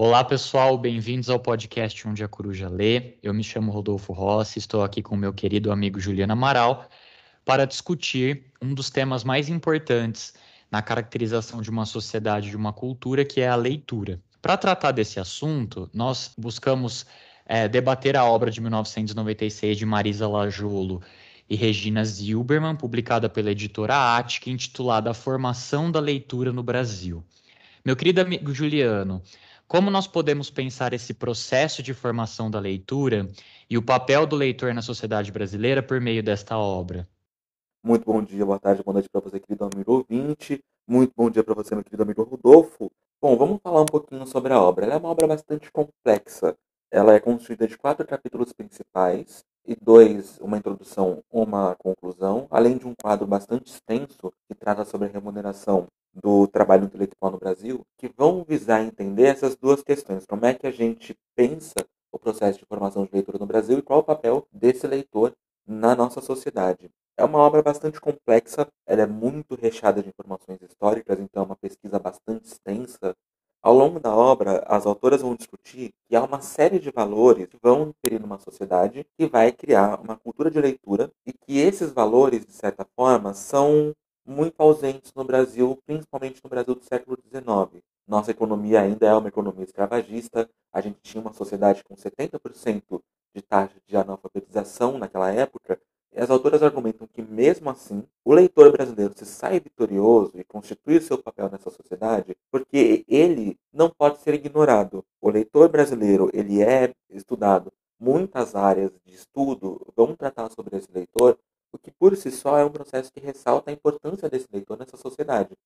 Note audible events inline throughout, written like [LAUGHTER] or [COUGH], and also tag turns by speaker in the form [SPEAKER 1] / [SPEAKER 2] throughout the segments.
[SPEAKER 1] Olá, pessoal, bem-vindos ao podcast Onde a Coruja Lê. Eu me chamo Rodolfo Rossi, estou aqui com meu querido amigo Juliano Amaral para discutir um dos temas mais importantes na caracterização de uma sociedade, de uma cultura, que é a leitura. Para tratar desse assunto, nós buscamos é, debater a obra de 1996 de Marisa Lajolo e Regina Zilberman, publicada pela editora Atic, intitulada A Formação da Leitura no Brasil. Meu querido amigo Juliano, como nós podemos pensar esse processo de formação da leitura e o papel do leitor na sociedade brasileira por meio desta obra?
[SPEAKER 2] Muito bom dia, boa tarde, boa noite para você, querido amigo ouvinte. Muito bom dia para você, meu querido amigo Rodolfo. Bom, vamos falar um pouquinho sobre a obra. Ela é uma obra bastante complexa. Ela é construída de quatro capítulos principais e dois, uma introdução, uma conclusão, além de um quadro bastante extenso que trata sobre a remuneração do trabalho intelectual no Brasil, que vão visar entender essas duas questões. Como é que a gente pensa o processo de formação de leitura no Brasil e qual o papel desse leitor na nossa sociedade. É uma obra bastante complexa, ela é muito recheada de informações históricas, então é uma pesquisa bastante extensa. Ao longo da obra, as autoras vão discutir que há uma série de valores que vão inferir numa sociedade que vai criar uma cultura de leitura e que esses valores, de certa forma, são muito ausentes no Brasil, principalmente no Brasil do século XIX. Nossa economia ainda é uma economia escravagista, a gente tinha uma sociedade com 70% de taxa de analfabetização naquela época, e as autoras argumentam que, mesmo assim, o leitor brasileiro se sai vitorioso e constitui o seu papel nessa sociedade porque ele não pode ser ignorado. O leitor brasileiro ele é estudado. Muitas áreas de estudo vão tratar sobre esse leitor o que por si só é um processo que ressalta a importância desse leitor nessa sociedade.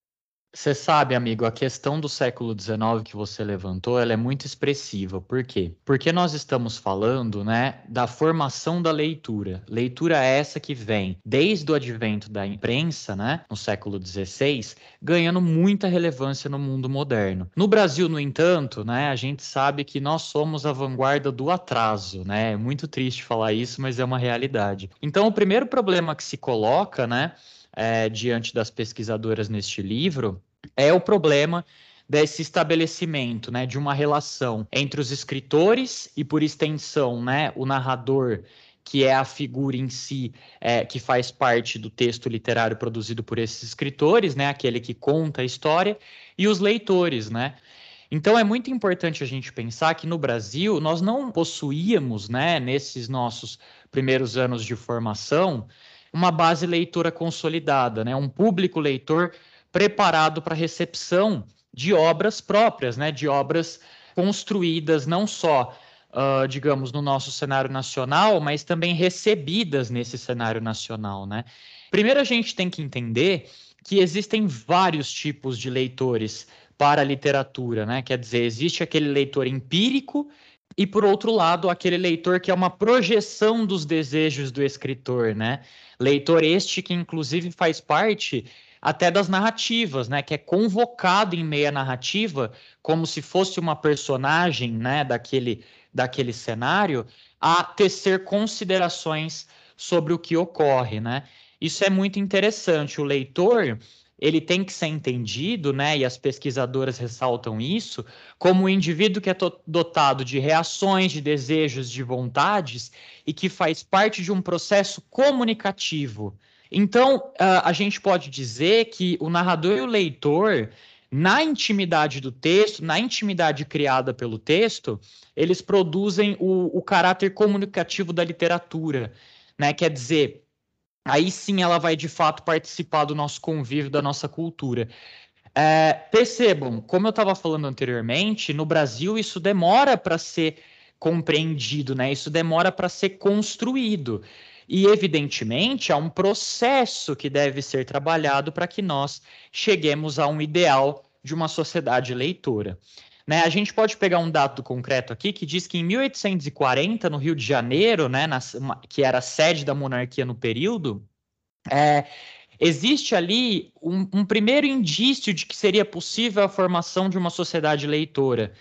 [SPEAKER 1] Você sabe, amigo, a questão do século XIX que você levantou, ela é muito expressiva. Por quê? Porque nós estamos falando, né, da formação da leitura. Leitura essa que vem desde o advento da imprensa, né, no século XVI, ganhando muita relevância no mundo moderno. No Brasil, no entanto, né, a gente sabe que nós somos a vanguarda do atraso, né? É muito triste falar isso, mas é uma realidade. Então, o primeiro problema que se coloca, né, é, diante das pesquisadoras neste livro é o problema desse estabelecimento, né, de uma relação entre os escritores e, por extensão, né, o narrador, que é a figura em si é, que faz parte do texto literário produzido por esses escritores, né, aquele que conta a história, e os leitores, né. Então é muito importante a gente pensar que no Brasil nós não possuíamos, né, nesses nossos primeiros anos de formação, uma base leitora consolidada, né? um público leitor preparado para recepção de obras próprias, né? de obras construídas não só, uh, digamos, no nosso cenário nacional, mas também recebidas nesse cenário nacional. Né? Primeiro, a gente tem que entender que existem vários tipos de leitores para a literatura, né? Quer dizer, existe aquele leitor empírico e por outro lado, aquele leitor que é uma projeção dos desejos do escritor, né? Leitor este que inclusive faz parte até das narrativas, né? Que é convocado em meia narrativa como se fosse uma personagem, né? Daquele, daquele cenário a tecer considerações sobre o que ocorre, né? Isso é muito interessante. O leitor ele tem que ser entendido, né, e as pesquisadoras ressaltam isso, como um indivíduo que é dotado de reações, de desejos, de vontades e que faz parte de um processo comunicativo. Então, a gente pode dizer que o narrador e o leitor, na intimidade do texto, na intimidade criada pelo texto, eles produzem o, o caráter comunicativo da literatura. Né? Quer dizer, aí sim ela vai de fato participar do nosso convívio, da nossa cultura. É, percebam, como eu estava falando anteriormente, no Brasil isso demora para ser compreendido, né? Isso demora para ser construído. E, evidentemente, há um processo que deve ser trabalhado para que nós cheguemos a um ideal de uma sociedade leitora. Né? A gente pode pegar um dado concreto aqui que diz que em 1840, no Rio de Janeiro, né, na, que era a sede da monarquia no período, é, existe ali um, um, primeiro indício de que seria possível a formação de uma sociedade leitora.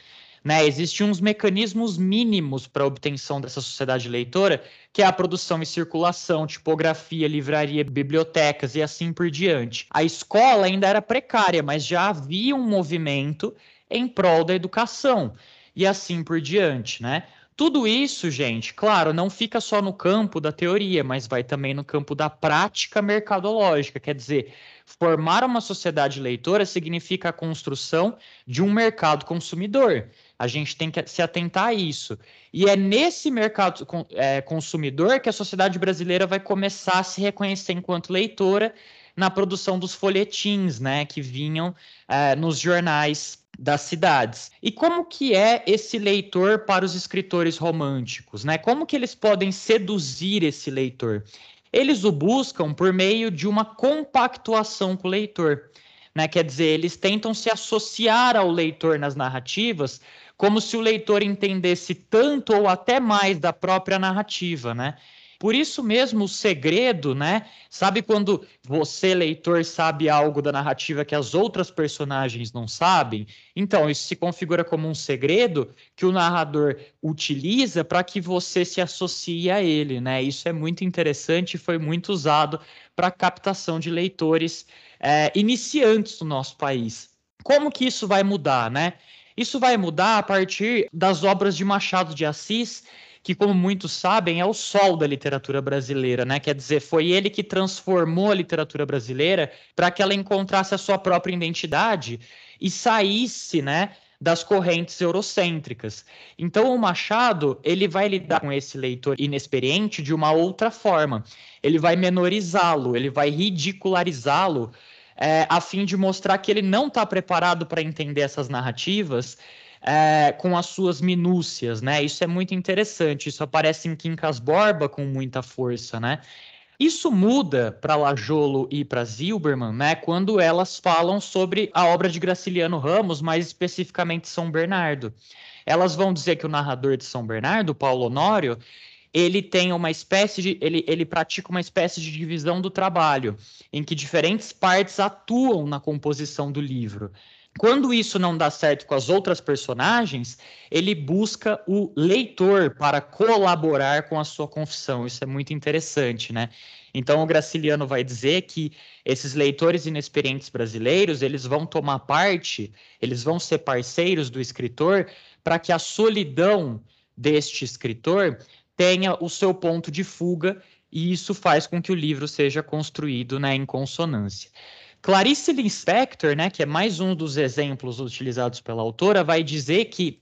[SPEAKER 1] Né? Existiam uns mecanismos mínimos para a obtenção dessa sociedade leitora, que é a produção e circulação, tipografia, livraria, bibliotecas e assim por diante. A escola ainda era precária, mas já havia um movimento em prol da educação. e assim por diante, né? Tudo isso, gente, claro, não fica só no campo da teoria, mas vai também no campo da prática mercadológica. Quer dizer, formar uma sociedade leitora significa a construção de um mercado consumidor. A gente tem que se atentar a isso. E é nesse mercado é, consumidor que a sociedade brasileira vai começar a se reconhecer enquanto leitora na produção dos folhetins, né, que vinham é, nos jornais das cidades. E como que é esse leitor para os escritores românticos, né? Como que eles podem seduzir esse leitor? Eles o buscam por meio de uma compactuação com o leitor. Né? Quer dizer, eles tentam se associar ao leitor nas narrativas, como se o leitor entendesse tanto ou até mais da própria narrativa, né? Por isso mesmo o segredo, né? Sabe quando você, leitor, sabe algo da narrativa que as outras personagens não sabem? Então, isso se configura como um segredo que o narrador utiliza para que você se associe a ele, né? Isso é muito interessante e foi muito usado para captação de leitores é, iniciantes do nosso país. Como que isso vai mudar, né? Isso vai mudar a partir das obras de Machado de Assis que, como muitos sabem, é o sol da literatura brasileira, né? Quer dizer, foi ele que transformou a literatura brasileira para que ela encontrasse a sua própria identidade e saísse, né? das correntes eurocêntricas. Então o Machado, ele vai lidar com esse leitor inexperiente de uma outra forma. Ele vai menorizá-lo, ele vai ridicularizá-lo é, a fim de mostrar que ele não está preparado para entender essas narrativas é, com as suas minúcias, né? Isso é muito interessante. Isso aparece em Quincas Borba com muita força, né? Isso muda para Lajolo e para Zilberman, né? Quando elas falam sobre a obra de Graciliano Ramos, mais especificamente São Bernardo. Elas vão dizer que o narrador de São Bernardo, Paulo Honório, ele tem uma espécie de. Ele, ele pratica uma espécie de divisão do trabalho, em que diferentes partes atuam na composição do livro. Quando isso não dá certo com as outras personagens, ele busca o leitor para colaborar com a sua confissão. Isso é muito interessante, né? Então o Graciliano vai dizer que esses leitores inexperientes brasileiros, eles vão tomar parte, eles vão ser parceiros do escritor para que a solidão deste escritor tenha o seu ponto de fuga e isso faz com que o livro seja construído né, em consonância. Clarice Lispector, né, que é mais um dos exemplos utilizados pela autora, vai dizer que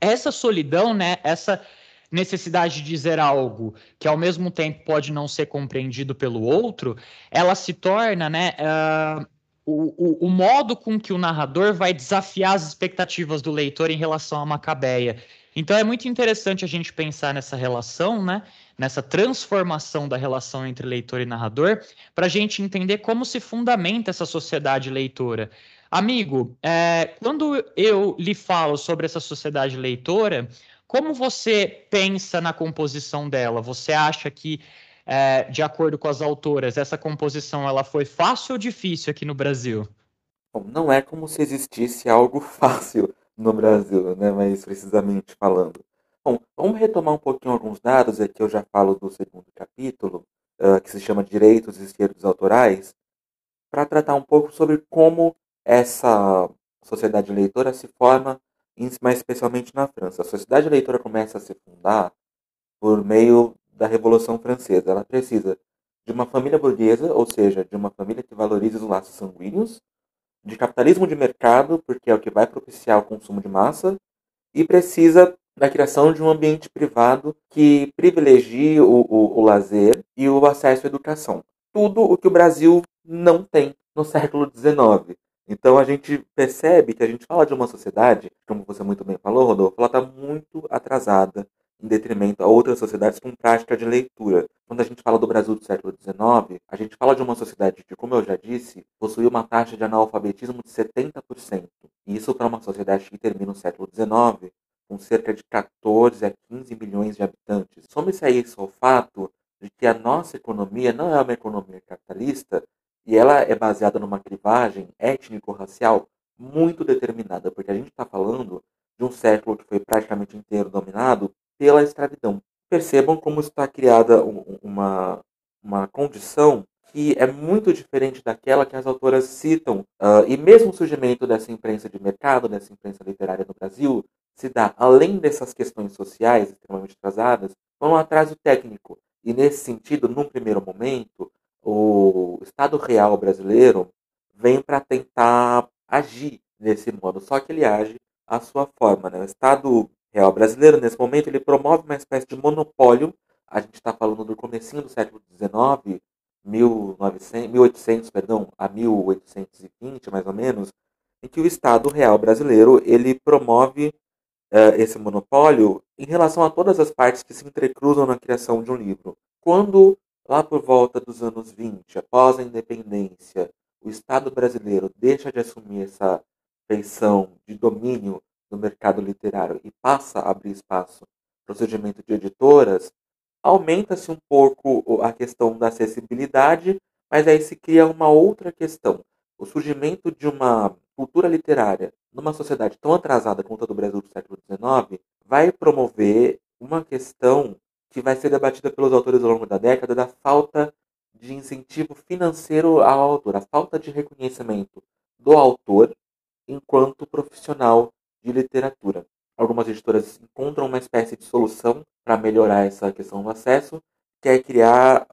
[SPEAKER 1] essa solidão, né, essa necessidade de dizer algo que ao mesmo tempo pode não ser compreendido pelo outro, ela se torna, né, uh, o, o, o, modo com que o narrador vai desafiar as expectativas do leitor em relação à Macabeia. Então é muito interessante a gente pensar nessa relação, né? nessa transformação da relação entre leitor e narrador, para a gente entender como se fundamenta essa sociedade leitora. Amigo, é, quando eu lhe falo sobre essa sociedade leitora, como você pensa na composição dela? Você acha que, é, de acordo com as autoras, essa composição ela foi fácil ou difícil aqui no Brasil?
[SPEAKER 2] Bom, não é como se existisse algo [LAUGHS] fácil no Brasil, né? mais precisamente falando. Bom, vamos retomar um pouquinho alguns dados, aqui eu já falo do segundo capítulo, uh, que se chama Direitos e Esquerdos Autorais, para tratar um pouco sobre como essa sociedade leitora se forma, mais especialmente na França. A sociedade leitora começa a se fundar por meio da Revolução Francesa. Ela precisa de uma família burguesa, ou seja, de uma família que valorize os laços sanguíneos, de capitalismo de mercado, porque é o que vai propiciar o consumo de massa, e precisa da criação de um ambiente privado que privilegie o, o, o lazer e o acesso à educação. Tudo o que o Brasil não tem no século XIX. Então a gente percebe que a gente fala de uma sociedade, como você muito bem falou, Rodolfo, ela está muito atrasada em detrimento a outras sociedades com prática de leitura. Quando a gente fala do Brasil do século XIX, a gente fala de uma sociedade que, como eu já disse, possui uma taxa de analfabetismo de 70%. E isso para uma sociedade que termina o século XIX com cerca de 14 a 15 milhões de habitantes. Some-se a isso ao fato de que a nossa economia não é uma economia capitalista e ela é baseada numa clivagem étnico-racial muito determinada, porque a gente está falando de um século que foi praticamente inteiro dominado pela escravidão. Percebam como está criada uma, uma condição que é muito diferente daquela que as autoras citam. Uh, e mesmo o surgimento dessa imprensa de mercado, dessa imprensa literária no Brasil, se dá, além dessas questões sociais extremamente atrasadas, um atraso técnico. E nesse sentido, num primeiro momento, o Estado Real brasileiro vem para tentar agir nesse modo, só que ele age à sua forma. Né? O Estado Real brasileiro, nesse momento, ele promove uma espécie de monopólio. A gente está falando do comecinho do século XIX, 1900, 1800, perdão, a 1820, mais ou menos, em que o Estado Real brasileiro ele promove uh, esse monopólio em relação a todas as partes que se entrecruzam na criação de um livro. Quando, lá por volta dos anos 20, após a independência, o Estado brasileiro deixa de assumir essa feição de domínio do mercado literário e passa a abrir espaço para o surgimento de editoras, aumenta-se um pouco a questão da acessibilidade, mas aí se cria uma outra questão. O surgimento de uma cultura literária numa sociedade tão atrasada quanto a do Brasil do século XIX vai promover uma questão que vai ser debatida pelos autores ao longo da década da falta de incentivo financeiro ao autor, a falta de reconhecimento do autor enquanto profissional de literatura. Algumas editoras encontram uma espécie de solução para melhorar essa questão do acesso, que é criar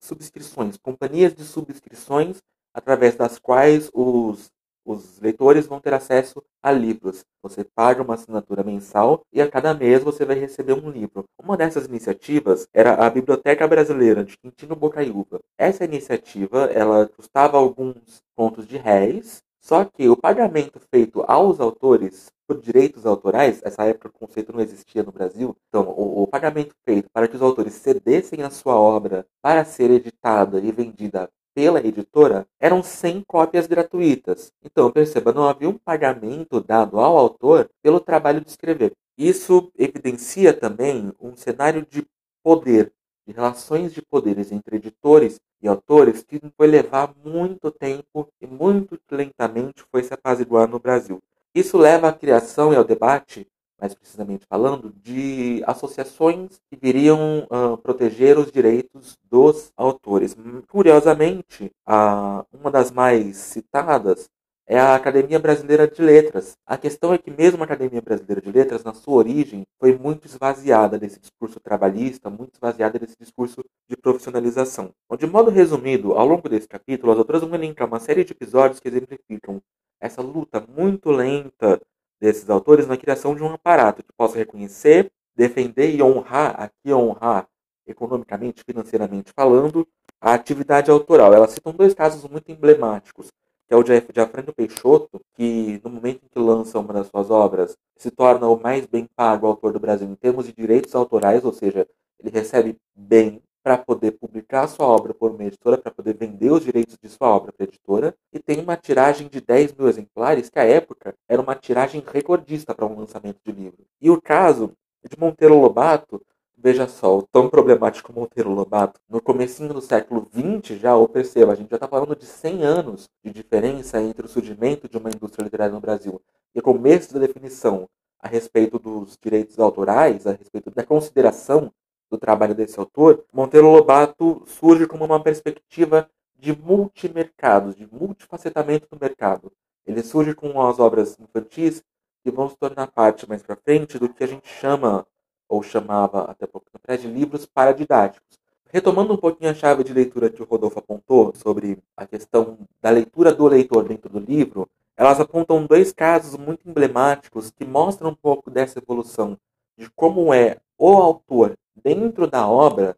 [SPEAKER 2] subscrições, companhias de subscrições, através das quais os, os leitores vão ter acesso a livros. Você paga uma assinatura mensal e a cada mês você vai receber um livro. Uma dessas iniciativas era a Biblioteca Brasileira de Quintino Bocaiúva. Essa iniciativa ela custava alguns pontos de réis só que o pagamento feito aos autores por direitos autorais, essa época o conceito não existia no Brasil, então o, o, pagamento feito para que os autores cedessem a sua obra para ser editada e vendida pela editora eram 100 cópias gratuitas. Então, perceba, não havia um pagamento dado ao autor pelo trabalho de escrever. Isso evidencia também um cenário de poder, de relações de poderes entre editores e autores que foi levar muito tempo e muito lentamente foi se apaziguar no Brasil. Isso leva à criação e ao debate, mais precisamente falando, de associações que viriam uh, proteger os direitos dos autores. Curiosamente, uh, uma das mais citadas é a Academia Brasileira de Letras. A questão é que mesmo a Academia Brasileira de Letras, na sua origem, foi muito esvaziada desse discurso trabalhista, muito esvaziada desse discurso de profissionalização. Então, de modo resumido, ao longo desse capítulo, as autoras vão elencar uma série de episódios que exemplificam essa luta muito lenta desses autores na criação de um aparato que possa reconhecer, defender e honrar, aqui honrar economicamente, financeiramente falando, a atividade autoral. Elas citam dois casos muito emblemáticos que é o de Afrânio Peixoto, que no momento em que lança uma das suas obras, se torna o mais bem pago autor do Brasil em termos de direitos autorais, ou seja, ele recebe bem para poder publicar sua obra por uma editora, para poder vender os direitos de sua obra para a editora, e tem uma tiragem de 10 mil exemplares, que à época era uma tiragem recordista para um lançamento de livro. E o caso de Monteiro Lobato, Veja só, o tão problemático Monteiro Lobato, no comecinho do século XX já, ou perceba, a gente já está falando de 100 anos de diferença entre o surgimento de uma indústria literária no Brasil e o começo da definição a respeito dos direitos autorais, a respeito da consideração do trabalho desse autor, Monteiro Lobato surge como uma perspectiva de multimercados, de multifacetamento do mercado. Ele surge com as obras infantis que vão se tornar parte mais para frente do que a gente chama ou chamava até pouco tempo de livros paradidáticos. Retomando um pouquinho a chave de leitura que o Rodolfo apontou sobre a questão da leitura do leitor dentro do livro, elas apontam dois casos muito emblemáticos que mostram um pouco dessa evolução de como é o autor dentro da obra,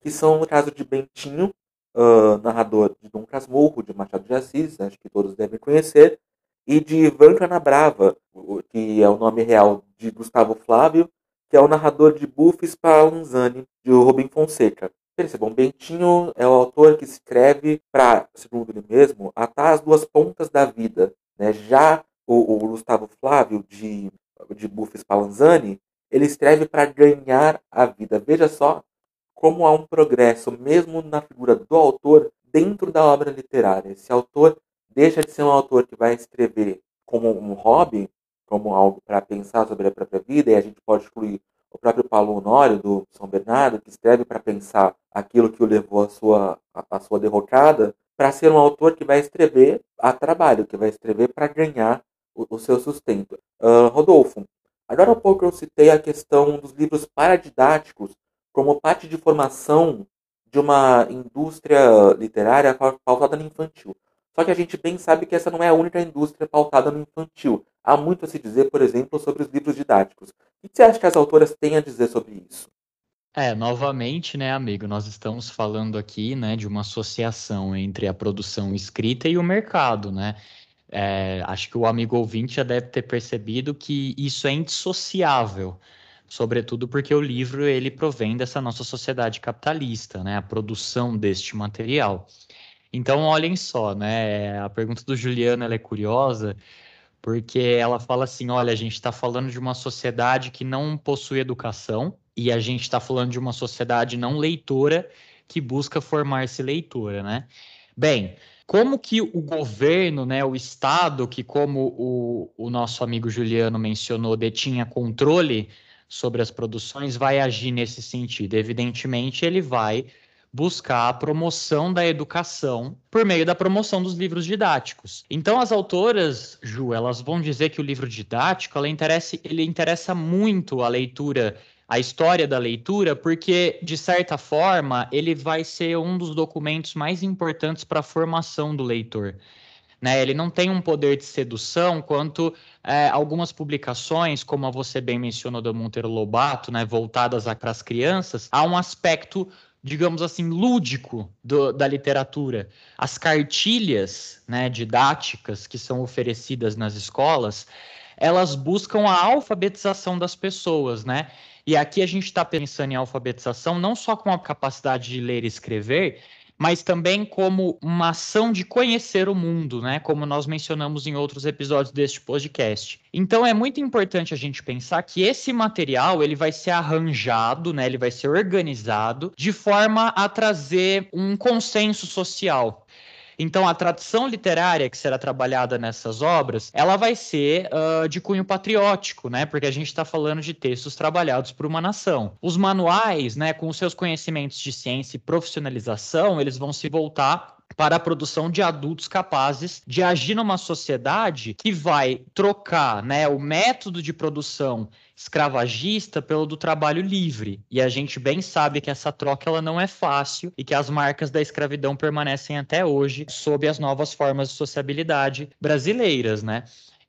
[SPEAKER 2] que são o caso de Bentinho, uh, narrador de Dom Casmurro, de Machado de Assis, acho que todos devem conhecer, e de Ivan Canabrava, que é o nome real de Gustavo Flávio, que é o narrador de Buffy Spallanzani, de Rubem Fonseca. Percebam, Bentinho é o autor que escreve para, segundo ele mesmo, atar as duas pontas da vida. Né? Já o, o Gustavo Flávio, de, de Buffy Spallanzani, ele escreve para ganhar a vida. Veja só como há um progresso, mesmo na figura do autor, dentro da obra literária. Esse autor deixa de ser um autor que vai escrever como um hobby, como algo para pensar sobre a própria vida, e a gente pode excluir o próprio Paulo Honório, do São Bernardo, que escreve para pensar aquilo que o levou à sua, à sua derrocada, para ser um autor que vai escrever a trabalho, que vai escrever para ganhar o, o, seu sustento. Uh, Rodolfo, Agora há pouco eu citei a questão dos livros paradidáticos como parte de formação de uma indústria literária pautada no infantil. Só que a gente bem sabe que essa não é a única indústria pautada no infantil. Há muito a se dizer, por exemplo, sobre os livros didáticos. O que você acha que as autoras têm a dizer sobre isso?
[SPEAKER 1] É, novamente, né, amigo, nós estamos falando aqui, né, de uma associação entre a produção escrita e o mercado, né? É, acho que o amigo ouvinte já deve ter percebido que isso é indissociável, sobretudo porque o livro ele provém dessa nossa sociedade capitalista, né? A produção deste material. Então, olhem só, né? A pergunta do Juliano é curiosa, porque ela fala assim: olha, a gente está falando de uma sociedade que não possui educação e a gente está falando de uma sociedade não leitora que busca formar-se leitora, né? Bem, como que o governo, né, o Estado, que como o, o nosso amigo Juliano mencionou, detinha controle sobre as produções, vai agir nesse sentido? Evidentemente, ele vai buscar a promoção da educação por meio da promoção dos livros didáticos. Então, as autoras, Ju, elas vão dizer que o livro didático ela interessa, ele interessa muito a leitura a história da leitura, porque, de certa forma, ele vai ser um dos documentos mais importantes para a formação do leitor. Né? Ele não tem um poder de sedução quanto é, algumas publicações, como você bem mencionou do Monteiro Lobato, né, voltadas para as crianças, há um aspecto digamos assim, lúdico do, da literatura. As cartilhas né, didáticas que são oferecidas nas escolas, elas buscam a alfabetização das pessoas, né? E aqui a gente está pensando em alfabetização não só com a capacidade de ler e escrever, mas também como uma ação de conhecer o mundo, né? Como nós mencionamos em outros episódios deste podcast. Então é muito importante a gente pensar que esse material ele vai ser arranjado, né? Ele vai ser organizado de forma a trazer um consenso social. Então, a tradição literária que será trabalhada nessas obras, ela vai ser uh, de cunho patriótico, né? Porque a gente está falando de textos trabalhados por uma nação. Os manuais, né, com os seus conhecimentos de ciência e profissionalização, eles vão se voltar para a produção de adultos capazes de agir numa sociedade que vai trocar né, o método de produção escravagista pelo do trabalho livre. E a gente bem sabe que essa troca ela não é fácil e que as marcas da escravidão permanecem até hoje sob as novas formas de sociabilidade brasileiras, né?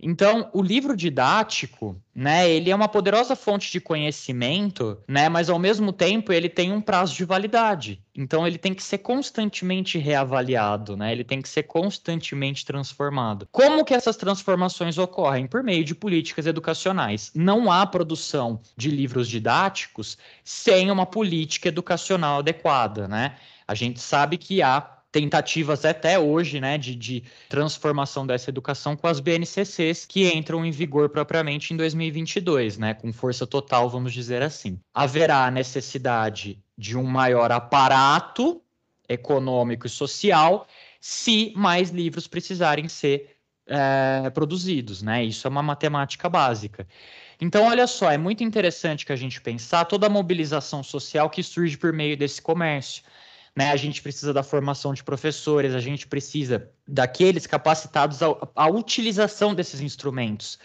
[SPEAKER 1] Então, o livro didático, né, ele é uma poderosa fonte de conhecimento, né, mas ao mesmo tempo ele tem um prazo de validade. Então, ele tem que ser constantemente reavaliado, né? Ele tem que ser constantemente transformado. Como que essas transformações ocorrem? Por meio de políticas educacionais. Não há produção de livros didáticos sem uma política educacional adequada, né? A gente sabe que há tentativas até hoje, né, de, de, transformação dessa educação com as BNCCs que entram em vigor propriamente em 2022, né, com força total, vamos dizer assim. Haverá necessidade de um maior aparato econômico e social se mais livros precisarem ser é, produzidos, né? Isso é uma matemática básica. Então, olha só, é muito interessante que a gente pensar toda a mobilização social que surge por meio desse comércio né? A gente precisa da formação de professores, a gente precisa daqueles capacitados à, utilização desses instrumentos,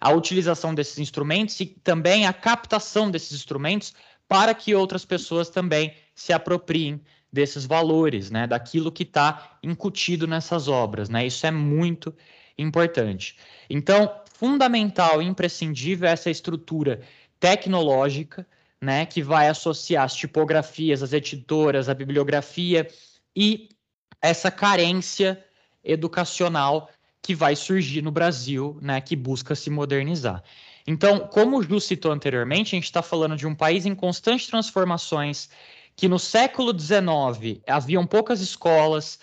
[SPEAKER 1] a utilização desses instrumentos e também a captação desses instrumentos para que outras pessoas também se apropriem desses valores, né? Daquilo que está incutido nessas obras, né? Isso é muito importante. Então, fundamental imprescindível é essa estrutura tecnológica né, que vai associar as tipografias, as editoras, a bibliografia e essa carência educacional que vai surgir no Brasil, né, que busca se modernizar. Então, como o Ju citou anteriormente, a gente está falando de um país em constantes transformações, que no século XIX haviam poucas escolas,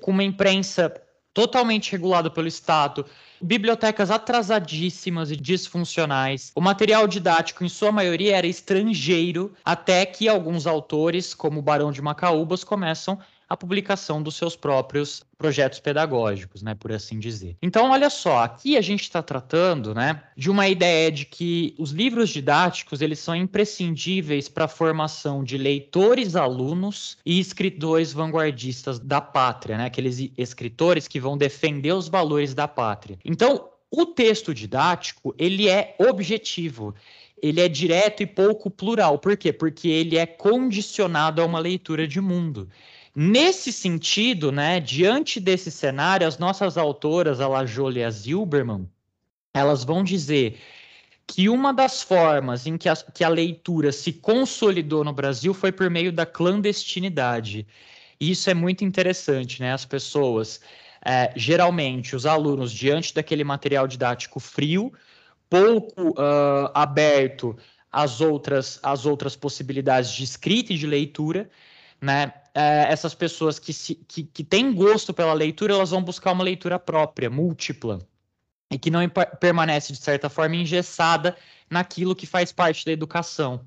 [SPEAKER 1] com uma imprensa totalmente regulada pelo Estado, bibliotecas atrasadíssimas e disfuncionais. O material didático, em sua maioria, era estrangeiro, até que alguns autores, como o Barão de Macaúbas, começam a publicação dos seus próprios projetos pedagógicos, né, por assim dizer. Então, olha só, aqui a gente está tratando, né, de uma ideia de que os livros didáticos eles são imprescindíveis para a formação de leitores, alunos e escritores vanguardistas da pátria, né, aqueles escritores que vão defender os valores da pátria. Então, o texto didático, ele é objetivo, ele é direto e pouco plural. Por quê? Porque ele é condicionado a uma leitura de mundo. Nesse sentido, né, diante desse cenário, as nossas autoras, a Lajole e a Zilberman, elas vão dizer que uma das formas em que a, que a leitura se consolidou no Brasil foi por meio da clandestinidade. Isso é muito interessante, né? As pessoas, é, geralmente, os alunos, diante daquele material didático frio, pouco uh, aberto às outras, às outras possibilidades de escrita e de leitura, né? É, essas pessoas que, se, que, que têm gosto pela leitura, elas vão buscar uma leitura própria, múltipla, e que não permanece, de certa forma, engessada naquilo que faz parte da educação.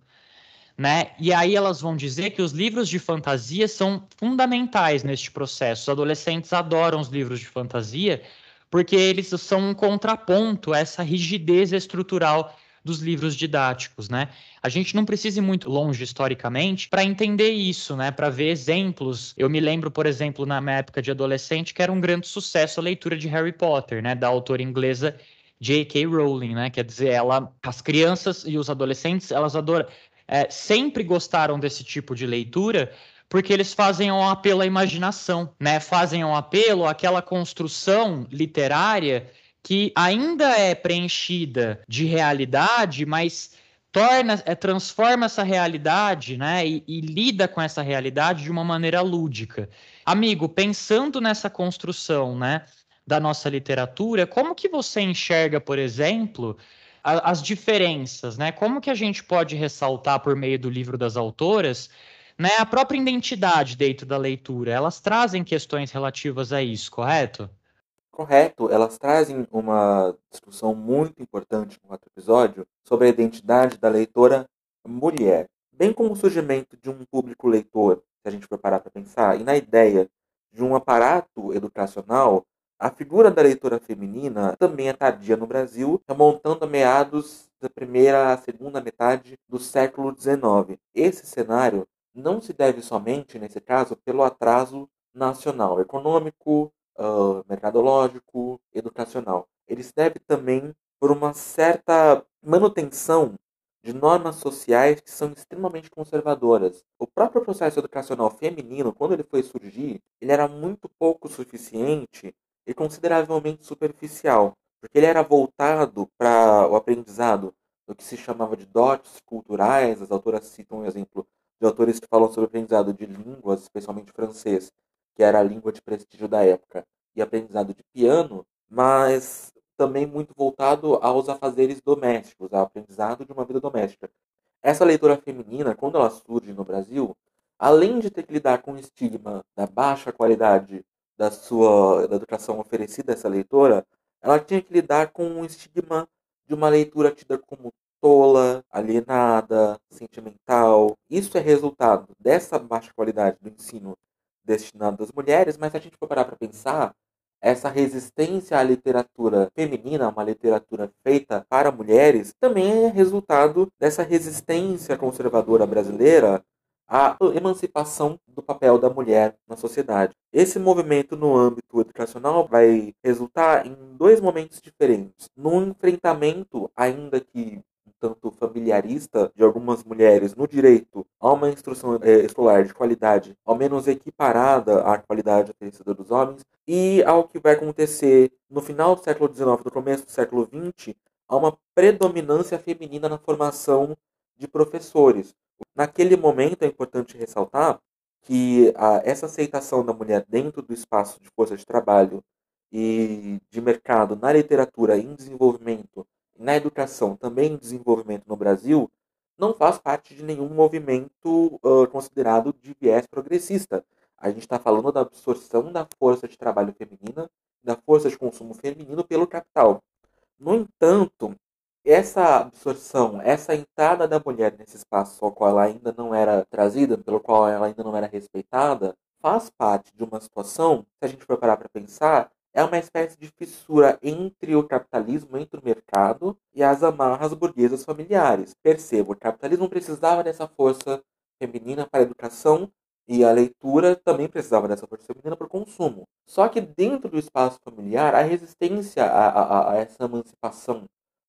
[SPEAKER 1] Né? E aí elas vão dizer que os livros de fantasia são fundamentais neste processo. Os adolescentes adoram os livros de fantasia porque eles são um contraponto a essa rigidez estrutural dos livros didáticos, né? A gente não precisa ir muito longe historicamente para entender isso, né? Para ver exemplos. Eu me lembro, por exemplo, na minha época de adolescente, que era um grande sucesso a leitura de Harry Potter, né? Da autora inglesa J.K. Rowling, né? Quer dizer, ela, as crianças e os adolescentes, elas adoram, é, sempre gostaram desse tipo de leitura porque eles fazem um apelo à imaginação, né? Fazem um apelo àquela construção literária que ainda é preenchida de realidade, mas torna, é, transforma essa realidade, né? E, e lida com essa realidade de uma maneira lúdica. Amigo, pensando nessa construção, né? Da nossa literatura, como que você enxerga, por exemplo, as diferenças, né? Como que a gente pode ressaltar por meio do livro das autoras né, a própria identidade dentro da leitura, elas trazem questões relativas a isso, correto?
[SPEAKER 2] Correto, elas trazem uma discussão muito importante no outro episódio sobre a identidade da leitora mulher, bem como o surgimento de um público leitor, se a gente for parar para pensar, e na ideia de um aparato educacional, a figura da leitora feminina também é tardia no Brasil, remontando a meados da primeira à segunda metade do século XIX. Esse cenário não se deve somente, nesse caso, pelo atraso nacional, econômico, uh, mercadológico, educacional. Ele se deve também por uma certa manutenção de normas sociais que são extremamente conservadoras. O próprio processo educacional feminino, quando ele foi surgir, ele era muito pouco suficiente e consideravelmente superficial, porque ele era voltado para o aprendizado do que se chamava de dotes culturais. As autoras citam um exemplo de autores que falam sobre o aprendizado de línguas, especialmente francês, que era a língua de prestígio da época, e aprendizado de piano, mas também muito voltado aos afazeres domésticos, ao aprendizado de uma vida doméstica. Essa leitura feminina, quando ela surge no Brasil, além de ter que lidar com o estigma da baixa qualidade da sua da educação oferecida a essa leitora, ela tinha que lidar com um estigma de uma leitura tida como tola, alienada, sentimental. Isso é resultado dessa baixa qualidade do ensino destinado às mulheres, mas se a gente for parar para pensar, essa resistência à literatura feminina, uma literatura feita para mulheres, também é resultado dessa resistência conservadora brasileira à emancipação do papel da mulher na sociedade. Esse movimento no âmbito educacional vai resultar em dois momentos diferentes. Num enfrentamento, ainda que tanto familiarista de algumas mulheres no direito a uma instrução é, escolar de qualidade ao menos equiparada à qualidade oferecida dos homens e ao que vai acontecer no final do século XIX, no começo do século XX, a uma predominância feminina na formação de professores. Naquele momento é importante ressaltar que a, essa aceitação da mulher dentro do espaço de força de trabalho e de mercado na literatura em desenvolvimento na educação, também em desenvolvimento no Brasil, não faz parte de nenhum movimento uh, considerado de viés progressista. A gente está falando da absorção da força de trabalho feminina, da força de consumo feminino pelo capital. No entanto, essa absorção, essa entrada da mulher nesse espaço ao qual ela ainda não era trazida, pelo qual ela ainda não era respeitada, faz parte de uma situação, se a gente for parar para pensar, é uma espécie de fissura entre o capitalismo, entre o mercado e as amarras burguesas familiares. Perceba, o capitalismo precisava dessa força feminina para a educação E a leitura também precisava dessa força feminina para o consumo. Só que dentro do espaço familiar, a resistência a, a, a essa emancipação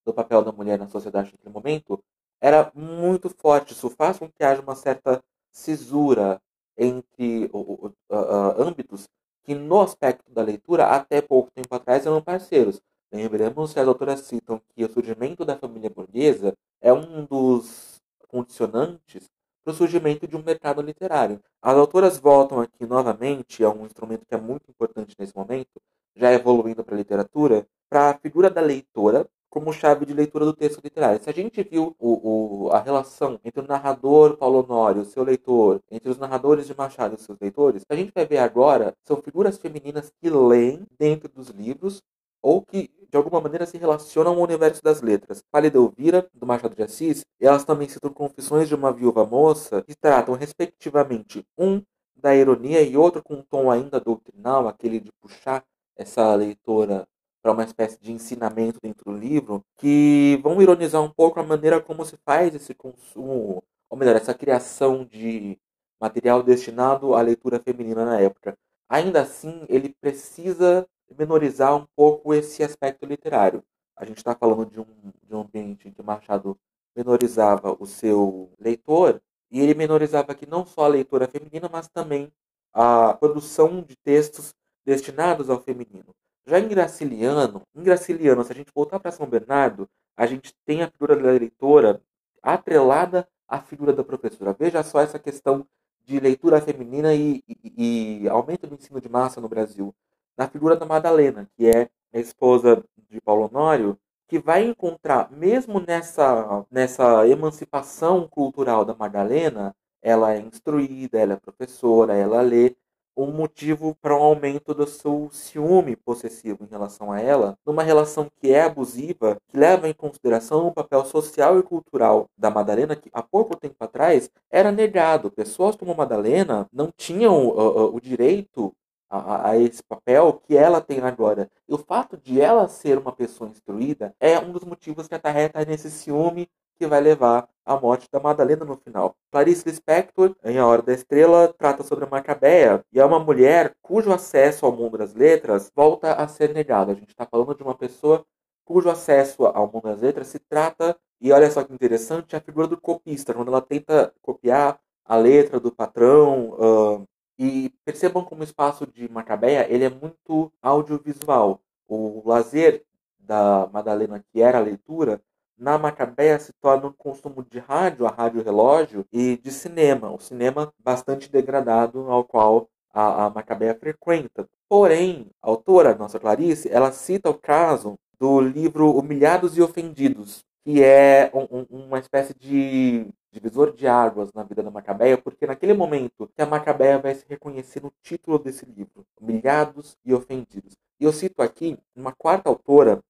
[SPEAKER 2] do papel da mulher na sociedade naquele momento era muito forte. Isso faz com que haja uma certa cisura entre uh, uh, âmbitos que, no aspecto da leitura, até pouco tempo atrás eram parceiros. Lembremos que as autoras citam que o surgimento da família burguesa é um dos condicionantes para o surgimento de um mercado literário. As autoras voltam aqui novamente a um instrumento que é muito importante nesse momento, já evoluindo para a literatura, para a figura da leitora como chave de leitura do texto literário. Se a gente viu o, o, a relação entre o narrador Paulo Honório, o seu leitor, entre os narradores de Machado e seus leitores, a gente vai ver agora são figuras femininas que leem dentro dos livros ou que de alguma maneira se relacionam ao universo das letras. Pálida Elvira, do Machado de Assis, elas também citam Confissões de uma Viúva Moça, que tratam, respectivamente, um da ironia e outro com um tom ainda doutrinal, aquele de puxar essa leitora para uma espécie de ensinamento dentro do livro, que vão ironizar um pouco a maneira como se faz esse consumo, ou melhor, essa criação de material destinado à leitura feminina na época. Ainda assim, ele precisa menorizar um pouco esse aspecto literário. A gente está falando de um, de um ambiente em que Machado menorizava o seu leitor, e ele menorizava aqui não só a leitura feminina, mas também a produção de textos destinados ao feminino. Já em Graciliano, em Graciliano, se a gente voltar para São Bernardo, a gente tem a figura da leitora atrelada à figura da professora. Veja só essa questão de leitura feminina e, e, e aumento do ensino de massa no Brasil na figura da Madalena, que é a esposa de Paulo Honório, que vai encontrar, mesmo nessa, nessa emancipação cultural da Madalena, ela é instruída, ela é professora, ela lê, um motivo para um aumento do seu ciúme possessivo em relação a ela, numa relação que é abusiva, que leva em consideração o papel social e cultural da Madalena, que há pouco tempo atrás era negado. Pessoas como Madalena não tinham uh, uh, o direito a, a, esse papel que ela tem agora. E o fato de ela ser uma pessoa instruída é um dos motivos que acarreta nesse ciúme que vai levar à morte da Madalena no final. Clarice Lispector, em A Hora da Estrela, trata sobre a Macabeia e é uma mulher cujo acesso ao mundo das letras volta a ser negado. A gente está falando de uma pessoa cujo acesso ao mundo das letras se trata, e olha só que interessante, a figura do copista, quando ela tenta copiar a letra do patrão, uh, e percebam como o espaço de Macabeia ele é muito audiovisual. O lazer da Madalena, que era a leitura, na Macabeia se torna um consumo de rádio, a rádio relógio, e de cinema, o cinema bastante degradado ao qual a, a Macabeia frequenta. Porém, a autora, nossa Clarice, ela cita o caso do livro Humilhados e Ofendidos, que é um, um, uma espécie de divisor de águas na vida da Macabeia, porque naquele momento que a Macabeia vai se reconhecer no título desse livro, Humilhados e Ofendidos. E eu cito aqui uma quarta autora,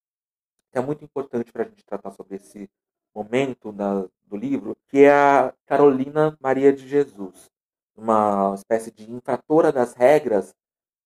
[SPEAKER 2] que é muito importante para a gente tratar sobre esse momento da, do livro, que é a Carolina Maria de Jesus, uma espécie de infratora das regras,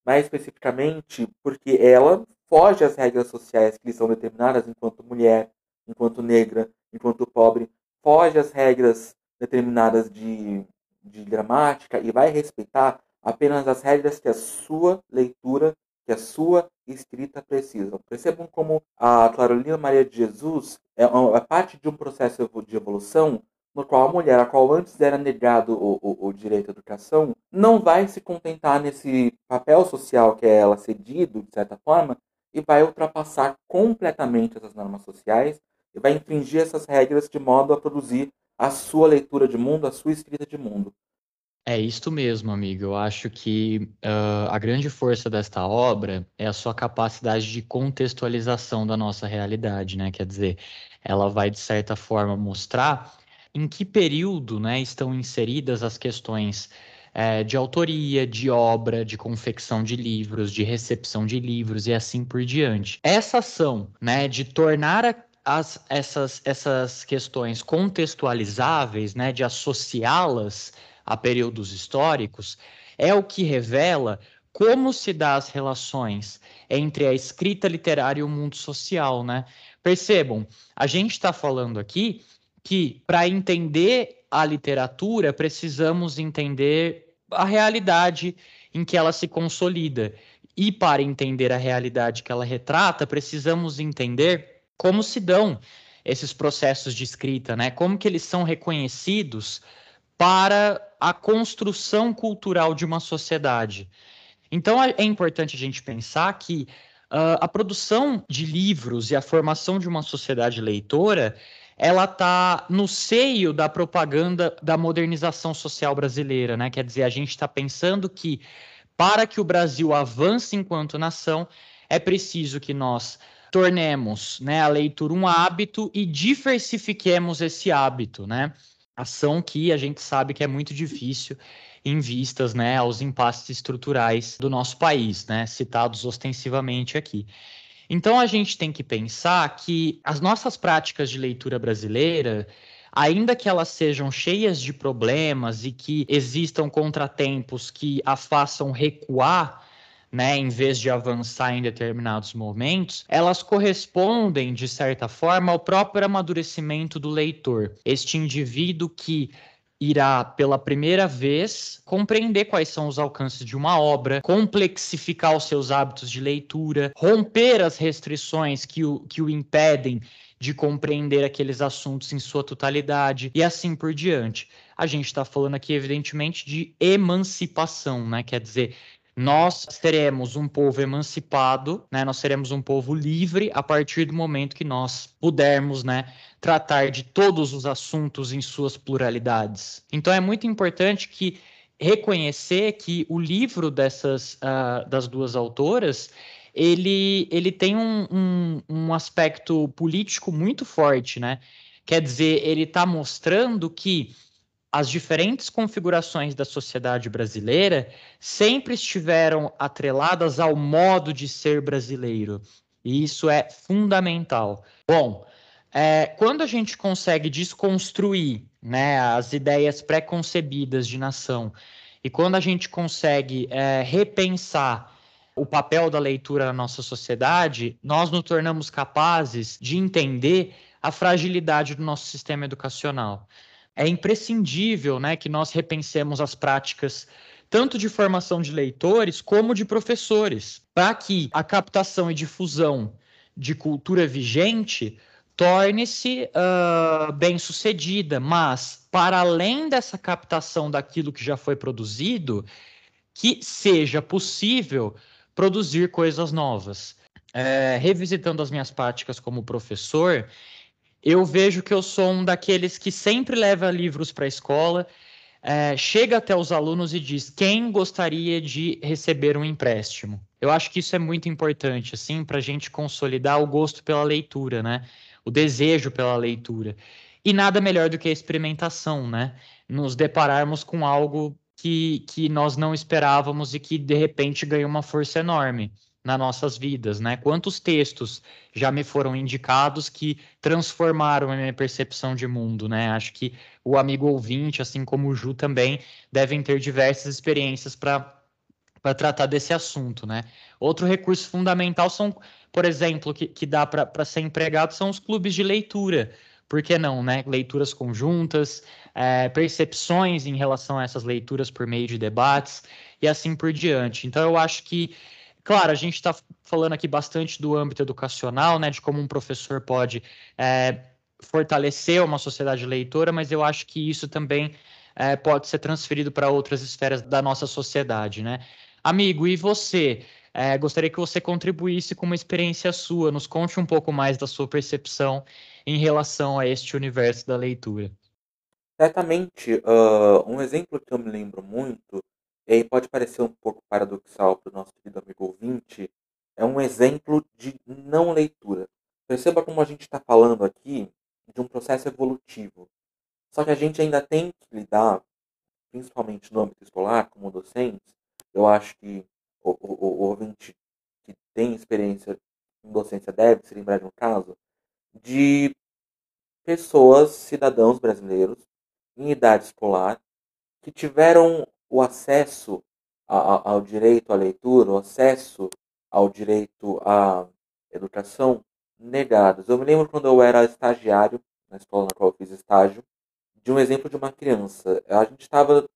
[SPEAKER 2] mais especificamente porque ela foge às regras sociais que lhe são determinadas enquanto mulher, enquanto negra, enquanto pobre, foge às regras determinadas de, de gramática e vai respeitar apenas as regras que a sua leitura, que a sua escrita precisa. Percebam como a Carolina Maria de Jesus é, é parte de um processo de evolução no qual a mulher, a qual antes era negado o, o, o, direito à educação, não vai se contentar nesse papel social que é ela cedido, de certa forma, e vai ultrapassar completamente essas normas sociais e vai infringir essas regras de modo a produzir a sua leitura de mundo, a sua escrita de mundo.
[SPEAKER 1] É isso mesmo, amigo. Eu acho que uh, a grande força desta obra é a sua capacidade de contextualização da nossa realidade, né? Quer dizer, ela vai, de certa forma, mostrar em que período né, estão inseridas as questões é, de autoria, de obra, de confecção de livros, de recepção de livros e assim por diante. Essa ação né, de tornar a as, essas, essas questões contextualizáveis, né, de associá-las a períodos históricos, é o que revela como se dá as relações entre a escrita literária e o mundo social, né? Percebam, a gente está falando aqui que para entender a literatura precisamos entender a realidade em que ela se consolida. E para entender a realidade que ela retrata, precisamos entender como se dão esses processos de escrita, né? Como que eles são reconhecidos para a construção cultural de uma sociedade. Então é, é importante a gente pensar que uh, a produção de livros e a formação de uma sociedade leitora ela está no seio da propaganda da modernização social brasileira, né? Quer dizer, a gente está pensando que para que o Brasil avance enquanto nação, é preciso que nós tornemos né, a leitura um hábito e diversifiquemos esse hábito, né? Ação que a gente sabe que é muito difícil em vistas né, aos impasses estruturais do nosso país, né, citados ostensivamente aqui. Então a gente tem que pensar que as nossas práticas de leitura brasileira, ainda que elas sejam cheias de problemas e que existam contratempos que a façam recuar, né, em vez de avançar em determinados momentos, elas correspondem, de certa forma, ao próprio amadurecimento do leitor. Este indivíduo que irá pela primeira vez compreender quais são os alcances de uma obra, complexificar os seus hábitos de leitura, romper as restrições que o, que o impedem de compreender aqueles assuntos em sua totalidade e assim por diante. A gente está falando aqui, evidentemente, de emancipação, né? Quer dizer, nós teremos um povo emancipado, né? Nós seremos um povo livre a partir do momento que nós pudermos, né, tratar de todos os assuntos em suas pluralidades. Então é muito importante que reconhecer que o livro dessas uh, das duas autoras ele, ele tem um, um, um aspecto político muito forte, né? Quer dizer, ele está mostrando que as diferentes configurações da sociedade brasileira sempre estiveram atreladas ao modo de ser brasileiro. E isso é fundamental. Bom, é, quando a gente consegue desconstruir né, as ideias pré-concebidas de nação e quando a gente consegue é, repensar o papel da leitura na nossa sociedade, nós nos tornamos capazes de entender a fragilidade do nosso sistema educacional é imprescindível né, que nós repensemos as práticas tanto de formação de leitores como de professores, para que a captação e difusão de cultura vigente torne-se uh, bem sucedida, mas para além dessa captação daquilo que já foi produzido, que seja possível produzir coisas novas. É, revisitando as minhas práticas como professor, eu vejo que eu sou um daqueles que sempre leva livros para a escola, é, chega até os alunos e diz quem gostaria de receber um empréstimo. Eu acho que isso é muito importante, assim, para a gente consolidar o gosto pela leitura, né? O desejo pela leitura. E nada melhor do que a experimentação, né? Nos depararmos com algo que, que nós não esperávamos e que de repente ganhou uma força enorme nas nossas vidas, né? Quantos textos já me foram indicados que transformaram a minha percepção de mundo, né? Acho que o amigo ouvinte, assim como o Ju também, devem ter diversas experiências para para tratar desse assunto, né? Outro recurso fundamental são, por exemplo, que, que dá para ser empregado são os clubes de leitura. Por que não, né? Leituras conjuntas, é, percepções em relação a essas leituras por meio de debates e assim por diante. Então, eu acho que Claro, a gente está falando aqui bastante do âmbito educacional, né, de como um professor pode é, fortalecer uma sociedade leitora, mas eu acho que isso também é, pode ser transferido para outras esferas da nossa sociedade, né? Amigo, e você? É, gostaria que você contribuísse com uma experiência sua, nos conte um pouco mais da sua percepção em relação a este universo da leitura.
[SPEAKER 2] Certamente, uh, um exemplo que eu me lembro muito e aí pode parecer um pouco paradoxal para o nosso querido amigo ouvinte, é um exemplo de não leitura. Perceba como a gente está falando aqui de um processo evolutivo. Só que a gente ainda tem que lidar, principalmente no âmbito escolar, como docentes, eu acho que o, o, o ouvinte que tem experiência em docência deve se lembrar de um caso de pessoas, cidadãos brasileiros, em idade escolar, que tiveram o acesso a, ao direito à leitura, o acesso ao direito à educação negados. Eu me lembro quando eu era estagiário na escola na qual eu fiz estágio, de um exemplo de uma criança. A gente estava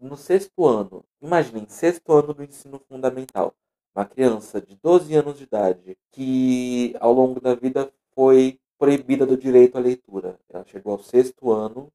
[SPEAKER 2] no sexto ano, imaginem, sexto ano do ensino fundamental, uma criança de 12 anos de idade que ao longo da vida foi proibida do direito à leitura. Ela chegou ao sexto ano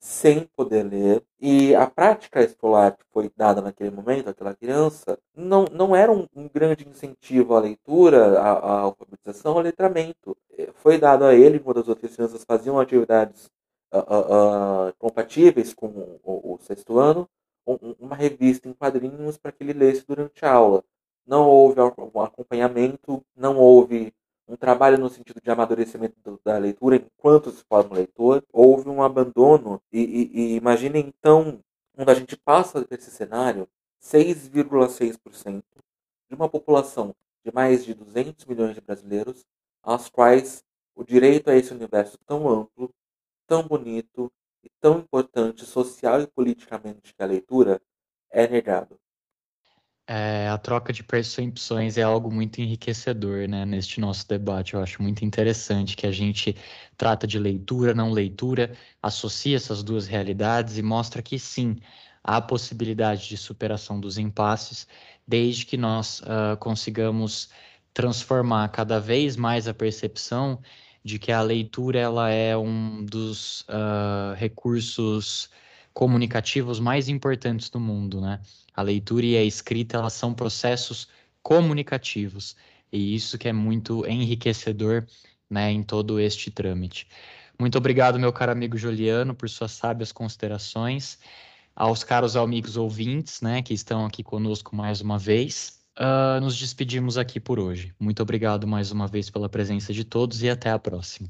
[SPEAKER 2] sem poder ler e a prática escolar que foi dada naquele momento àquela criança não, não era um, um grande incentivo à leitura, à, à alfabetização, ao letramento. Eh, foi dado a ele, quando as outras crianças faziam atividades uh, uh, uh, compatíveis com o, o, sexto ano, um, uma revista em quadrinhos para que ele lesse durante a aula. Não houve acompanhamento, não houve um trabalho no sentido de amadurecimento da leitura enquanto se forma leitor, houve um abandono, e, e, e imagine então, quando a gente passa desse cenário, 6,6% de uma população de mais de 200 milhões de brasileiros, aos quais o direito a esse universo tão amplo, tão bonito e tão importante social e politicamente que a leitura é negado.
[SPEAKER 1] É, a troca de percepções é algo muito enriquecedor, né, neste nosso debate. Eu acho muito interessante que a gente trata de leitura, não leitura, associa essas duas realidades e mostra que sim, há possibilidade de superação dos impasses, desde que nós uh, consigamos transformar cada vez mais a percepção de que a leitura ela é um dos uh, recursos comunicativos mais importantes do mundo, né? A leitura e a escrita, elas são processos comunicativos, e isso que é muito enriquecedor, né, em todo este trâmite. Muito obrigado, meu caro amigo Juliano, por suas sábias considerações. Aos caros amigos ouvintes, né, que estão aqui conosco mais uma vez, uh, nos despedimos aqui por hoje. Muito obrigado mais uma vez pela presença de todos e até a próxima.